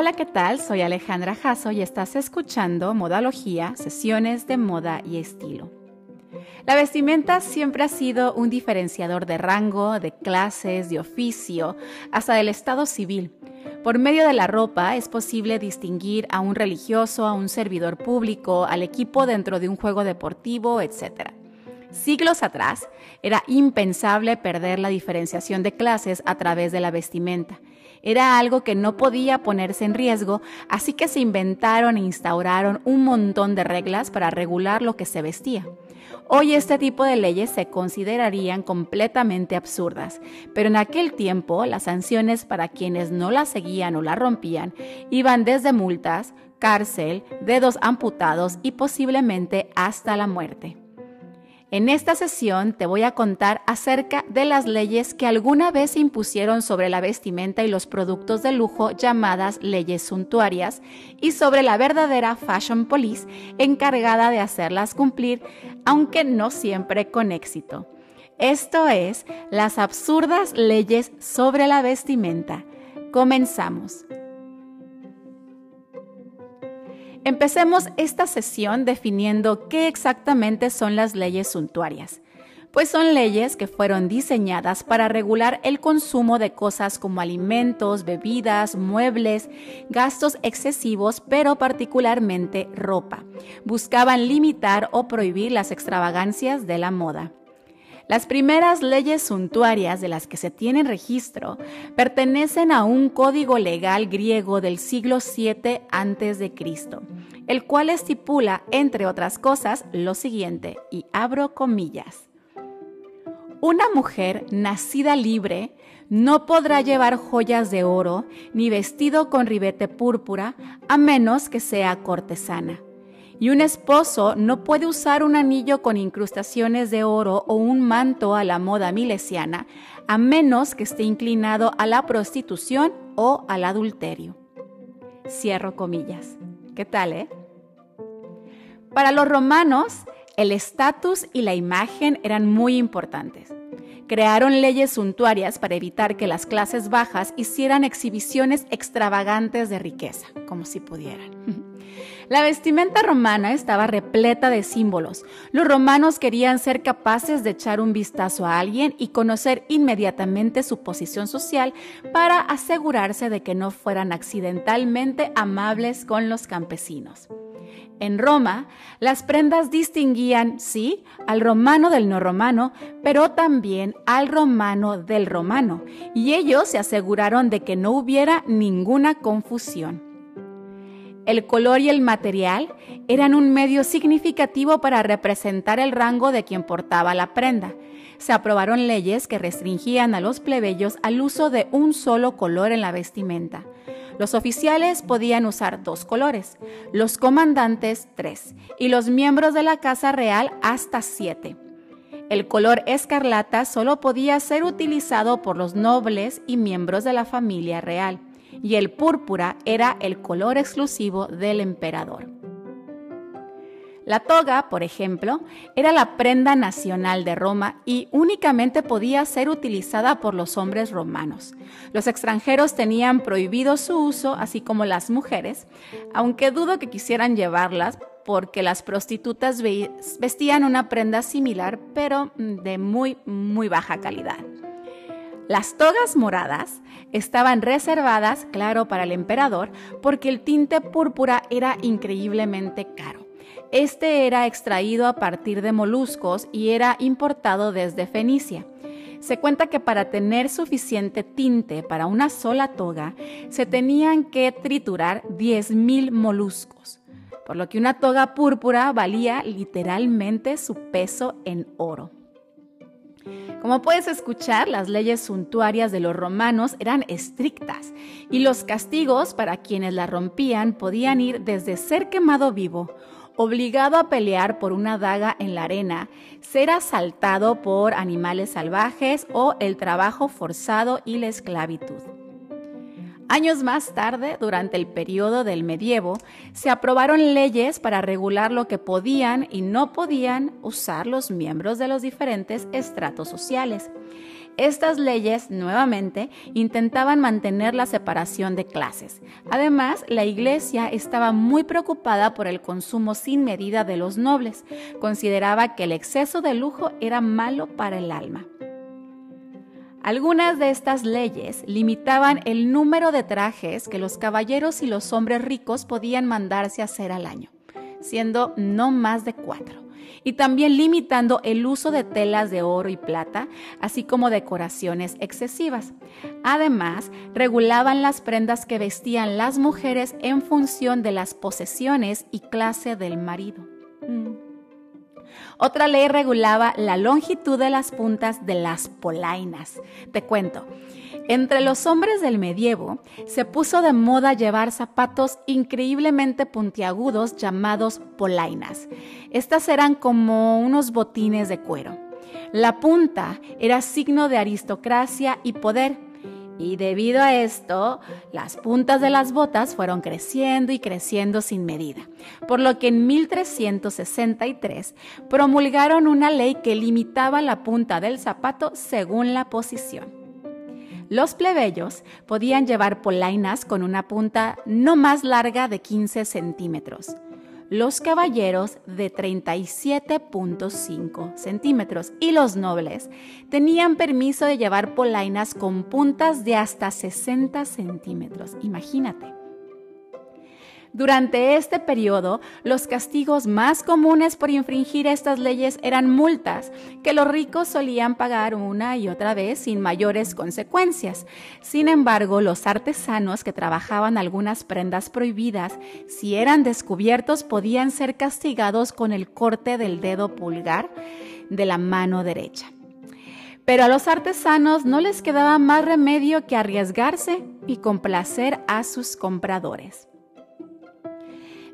Hola, ¿qué tal? Soy Alejandra Jasso y estás escuchando Modalogía, sesiones de moda y estilo. La vestimenta siempre ha sido un diferenciador de rango, de clases, de oficio, hasta del estado civil. Por medio de la ropa es posible distinguir a un religioso, a un servidor público, al equipo dentro de un juego deportivo, etc. Siglos atrás, era impensable perder la diferenciación de clases a través de la vestimenta. Era algo que no podía ponerse en riesgo, así que se inventaron e instauraron un montón de reglas para regular lo que se vestía. Hoy este tipo de leyes se considerarían completamente absurdas, pero en aquel tiempo las sanciones para quienes no las seguían o la rompían iban desde multas, cárcel, dedos amputados y posiblemente hasta la muerte. En esta sesión te voy a contar acerca de las leyes que alguna vez se impusieron sobre la vestimenta y los productos de lujo llamadas leyes suntuarias y sobre la verdadera Fashion Police encargada de hacerlas cumplir, aunque no siempre con éxito. Esto es las absurdas leyes sobre la vestimenta. Comenzamos. Empecemos esta sesión definiendo qué exactamente son las leyes suntuarias, pues son leyes que fueron diseñadas para regular el consumo de cosas como alimentos, bebidas, muebles, gastos excesivos, pero particularmente ropa. Buscaban limitar o prohibir las extravagancias de la moda. Las primeras leyes suntuarias de las que se tiene registro pertenecen a un código legal griego del siglo VII a.C., el cual estipula, entre otras cosas, lo siguiente, y abro comillas. Una mujer nacida libre no podrá llevar joyas de oro ni vestido con ribete púrpura a menos que sea cortesana y un esposo no puede usar un anillo con incrustaciones de oro o un manto a la moda milesiana, a menos que esté inclinado a la prostitución o al adulterio. Cierro comillas. ¿Qué tal, eh? Para los romanos, el estatus y la imagen eran muy importantes. Crearon leyes suntuarias para evitar que las clases bajas hicieran exhibiciones extravagantes de riqueza, como si pudieran. La vestimenta romana estaba repleta de símbolos. Los romanos querían ser capaces de echar un vistazo a alguien y conocer inmediatamente su posición social para asegurarse de que no fueran accidentalmente amables con los campesinos. En Roma, las prendas distinguían, sí, al romano del no romano, pero también al romano del romano, y ellos se aseguraron de que no hubiera ninguna confusión. El color y el material eran un medio significativo para representar el rango de quien portaba la prenda. Se aprobaron leyes que restringían a los plebeyos al uso de un solo color en la vestimenta. Los oficiales podían usar dos colores, los comandantes tres y los miembros de la Casa Real hasta siete. El color escarlata solo podía ser utilizado por los nobles y miembros de la familia real y el púrpura era el color exclusivo del emperador. La toga, por ejemplo, era la prenda nacional de Roma y únicamente podía ser utilizada por los hombres romanos. Los extranjeros tenían prohibido su uso, así como las mujeres, aunque dudo que quisieran llevarlas porque las prostitutas vestían una prenda similar, pero de muy, muy baja calidad. Las togas moradas estaban reservadas, claro, para el emperador, porque el tinte púrpura era increíblemente caro. Este era extraído a partir de moluscos y era importado desde Fenicia. Se cuenta que para tener suficiente tinte para una sola toga, se tenían que triturar 10.000 moluscos, por lo que una toga púrpura valía literalmente su peso en oro. Como puedes escuchar, las leyes suntuarias de los romanos eran estrictas y los castigos para quienes la rompían podían ir desde ser quemado vivo, obligado a pelear por una daga en la arena, ser asaltado por animales salvajes o el trabajo forzado y la esclavitud. Años más tarde, durante el periodo del medievo, se aprobaron leyes para regular lo que podían y no podían usar los miembros de los diferentes estratos sociales. Estas leyes, nuevamente, intentaban mantener la separación de clases. Además, la Iglesia estaba muy preocupada por el consumo sin medida de los nobles. Consideraba que el exceso de lujo era malo para el alma. Algunas de estas leyes limitaban el número de trajes que los caballeros y los hombres ricos podían mandarse a hacer al año, siendo no más de cuatro, y también limitando el uso de telas de oro y plata, así como decoraciones excesivas. Además, regulaban las prendas que vestían las mujeres en función de las posesiones y clase del marido. Otra ley regulaba la longitud de las puntas de las polainas. Te cuento. Entre los hombres del medievo se puso de moda llevar zapatos increíblemente puntiagudos llamados polainas. Estas eran como unos botines de cuero. La punta era signo de aristocracia y poder y debido a esto, las puntas de las botas fueron creciendo y creciendo sin medida, por lo que en 1363 promulgaron una ley que limitaba la punta del zapato según la posición. Los plebeyos podían llevar polainas con una punta no más larga de 15 centímetros los caballeros de 37.5 centímetros y los nobles tenían permiso de llevar polainas con puntas de hasta 60 centímetros. Imagínate. Durante este periodo, los castigos más comunes por infringir estas leyes eran multas, que los ricos solían pagar una y otra vez sin mayores consecuencias. Sin embargo, los artesanos que trabajaban algunas prendas prohibidas, si eran descubiertos, podían ser castigados con el corte del dedo pulgar de la mano derecha. Pero a los artesanos no les quedaba más remedio que arriesgarse y complacer a sus compradores.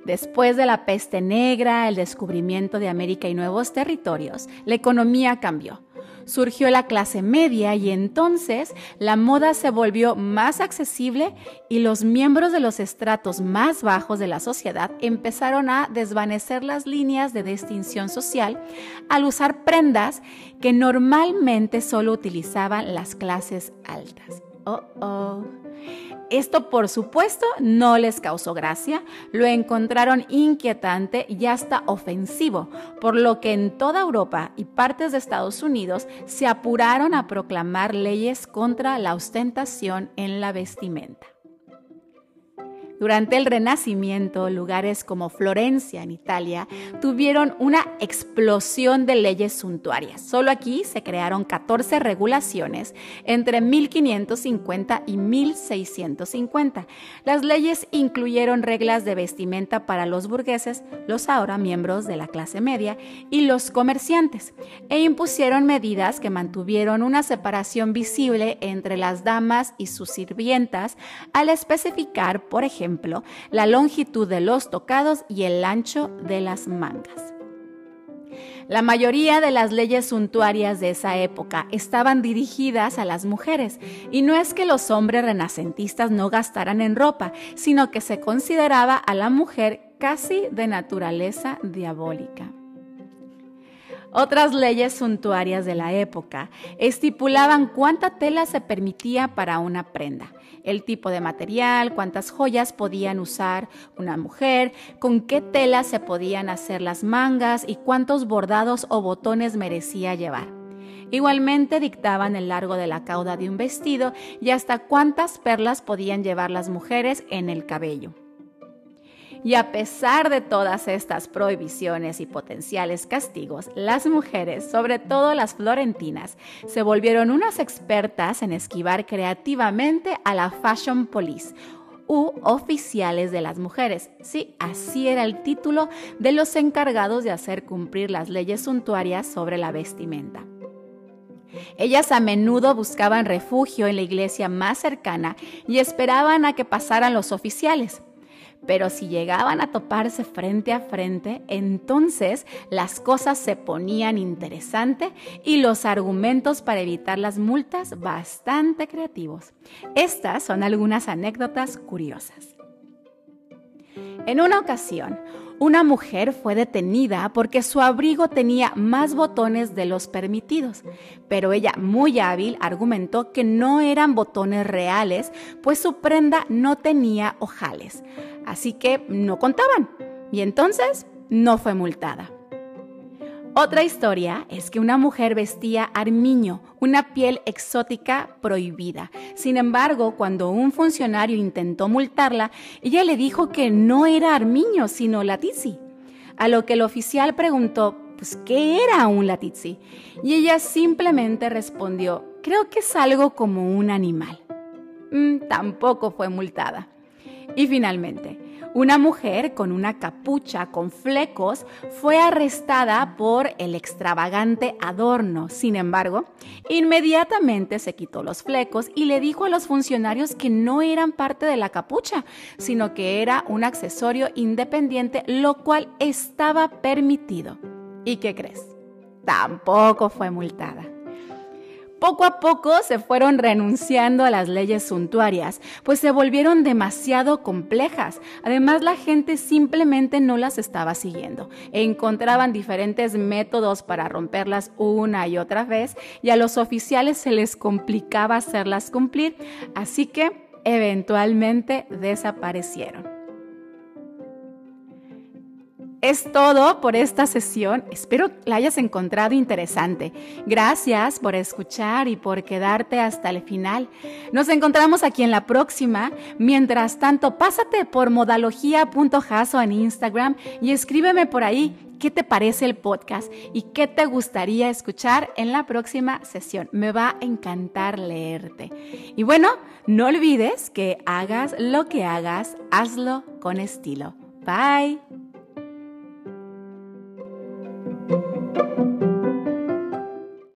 Después de la peste negra, el descubrimiento de América y nuevos territorios, la economía cambió. Surgió la clase media y entonces la moda se volvió más accesible y los miembros de los estratos más bajos de la sociedad empezaron a desvanecer las líneas de distinción social al usar prendas que normalmente solo utilizaban las clases altas. Oh, oh. Esto, por supuesto, no les causó gracia, lo encontraron inquietante y hasta ofensivo, por lo que en toda Europa y partes de Estados Unidos se apuraron a proclamar leyes contra la ostentación en la vestimenta. Durante el Renacimiento, lugares como Florencia en Italia tuvieron una explosión de leyes suntuarias. Solo aquí se crearon 14 regulaciones entre 1550 y 1650. Las leyes incluyeron reglas de vestimenta para los burgueses, los ahora miembros de la clase media, y los comerciantes, e impusieron medidas que mantuvieron una separación visible entre las damas y sus sirvientas al especificar, por ejemplo, la longitud de los tocados y el ancho de las mangas. La mayoría de las leyes suntuarias de esa época estaban dirigidas a las mujeres, y no es que los hombres renacentistas no gastaran en ropa, sino que se consideraba a la mujer casi de naturaleza diabólica. Otras leyes suntuarias de la época estipulaban cuánta tela se permitía para una prenda el tipo de material, cuántas joyas podían usar una mujer, con qué tela se podían hacer las mangas y cuántos bordados o botones merecía llevar. Igualmente dictaban el largo de la cauda de un vestido y hasta cuántas perlas podían llevar las mujeres en el cabello. Y a pesar de todas estas prohibiciones y potenciales castigos, las mujeres, sobre todo las florentinas, se volvieron unas expertas en esquivar creativamente a la fashion police, u oficiales de las mujeres. Sí, así era el título de los encargados de hacer cumplir las leyes suntuarias sobre la vestimenta. Ellas a menudo buscaban refugio en la iglesia más cercana y esperaban a que pasaran los oficiales Pero si llegaban a toparse frente a frente, entonces las cosas se ponían interesantes y los argumentos para evitar las multas bastante creativos. Estas son algunas anécdotas curiosas. En una ocasión, una mujer fue detenida porque su abrigo tenía más botones de los permitidos, pero ella, muy hábil, argumentó que no eran botones reales, pues su prenda no tenía ojales, así que no contaban, y entonces no fue multada. Otra historia es que una mujer vestía armiño, una piel exótica prohibida. Sin embargo, cuando un funcionario intentó multarla, ella le dijo que no era armiño, sino latizzi. A lo que el oficial preguntó, pues, ¿qué era un latizzi? Y ella simplemente respondió, creo que es algo como un animal. Mm, tampoco fue multada. Y finalmente, una mujer con una capucha con flecos fue arrestada por el extravagante adorno. Sin embargo, inmediatamente se quitó los flecos y le dijo a los funcionarios que no eran parte de la capucha, sino que era un accesorio independiente, lo cual estaba permitido. ¿Y qué crees? Tampoco fue multada. Poco a poco se fueron renunciando a las leyes suntuarias, pues se volvieron demasiado complejas. Además, la gente simplemente no las estaba siguiendo. Encontraban diferentes métodos para romperlas una y otra vez y a los oficiales se les complicaba hacerlas cumplir, así que eventualmente desaparecieron. Es todo por esta sesión. Espero la hayas encontrado interesante. Gracias por escuchar y por quedarte hasta el final. Nos encontramos aquí en la próxima. Mientras tanto, pásate por modalogía.jaso en Instagram y escríbeme por ahí qué te parece el podcast y qué te gustaría escuchar en la próxima sesión. Me va a encantar leerte. Y bueno, no olvides que hagas lo que hagas, hazlo con estilo. Bye.